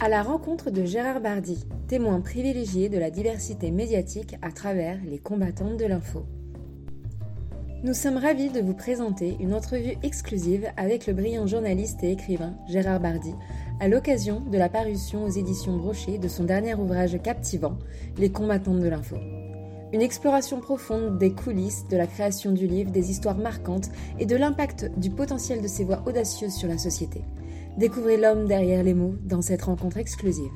À la rencontre de Gérard Bardy, témoin privilégié de la diversité médiatique à travers les combattantes de l'info. Nous sommes ravis de vous présenter une entrevue exclusive avec le brillant journaliste et écrivain Gérard Bardy à l'occasion de la parution aux éditions Brochet de son dernier ouvrage captivant, Les combattantes de l'info. Une exploration profonde des coulisses de la création du livre, des histoires marquantes et de l'impact du potentiel de ses voix audacieuses sur la société. Découvrez l'homme derrière les mots dans cette rencontre exclusive.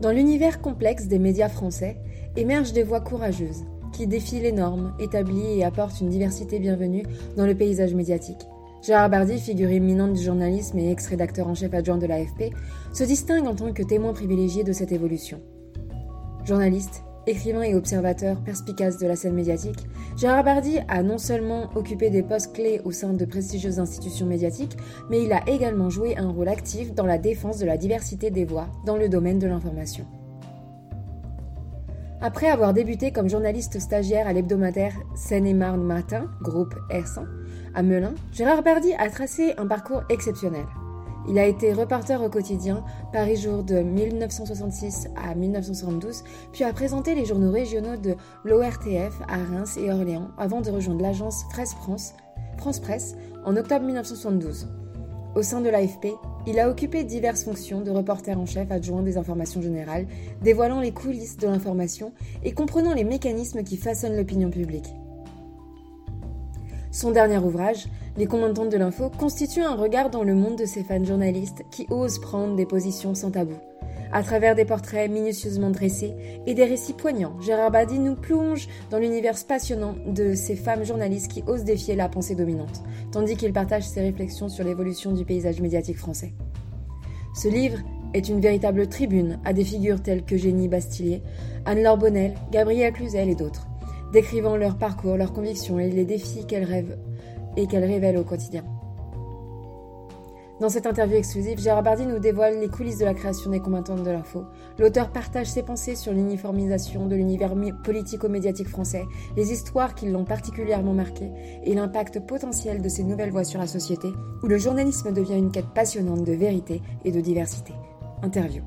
Dans l'univers complexe des médias français émergent des voix courageuses qui défie les normes établies et apporte une diversité bienvenue dans le paysage médiatique. Gérard Bardy, figure éminente du journalisme et ex-rédacteur en chef adjoint de l'AFP, se distingue en tant que témoin privilégié de cette évolution. Journaliste, écrivain et observateur perspicace de la scène médiatique, Gérard Bardy a non seulement occupé des postes clés au sein de prestigieuses institutions médiatiques, mais il a également joué un rôle actif dans la défense de la diversité des voix dans le domaine de l'information. Après avoir débuté comme journaliste stagiaire à l'hebdomadaire Seine-et-Marne Matin, groupe R100, à Melun, Gérard Bardy a tracé un parcours exceptionnel. Il a été reporter au quotidien Paris Jour de 1966 à 1972, puis a présenté les journaux régionaux de l'ORTF à Reims et Orléans avant de rejoindre l'agence France France, France Presse en octobre 1972. Au sein de l'AFP, il a occupé diverses fonctions de reporter en chef adjoint des informations générales, dévoilant les coulisses de l'information et comprenant les mécanismes qui façonnent l'opinion publique. Son dernier ouvrage, Les commandantes de l'info, constitue un regard dans le monde de ces fans journalistes qui osent prendre des positions sans tabou. À travers des portraits minutieusement dressés et des récits poignants, Gérard Badi nous plonge dans l'univers passionnant de ces femmes journalistes qui osent défier la pensée dominante, tandis qu'il partage ses réflexions sur l'évolution du paysage médiatique français. Ce livre est une véritable tribune à des figures telles que Génie Bastillier, Anne-Laure Bonnel, Gabrielle Cluzel et d'autres, décrivant leur parcours, leurs convictions et les défis qu'elles rêvent et qu'elles révèlent au quotidien. Dans cette interview exclusive, Gérard Bardy nous dévoile les coulisses de la création des combattantes de l'info. L'auteur partage ses pensées sur l'uniformisation de l'univers politico-médiatique français, les histoires qui l'ont particulièrement marqué et l'impact potentiel de ces nouvelles voix sur la société, où le journalisme devient une quête passionnante de vérité et de diversité. Interview.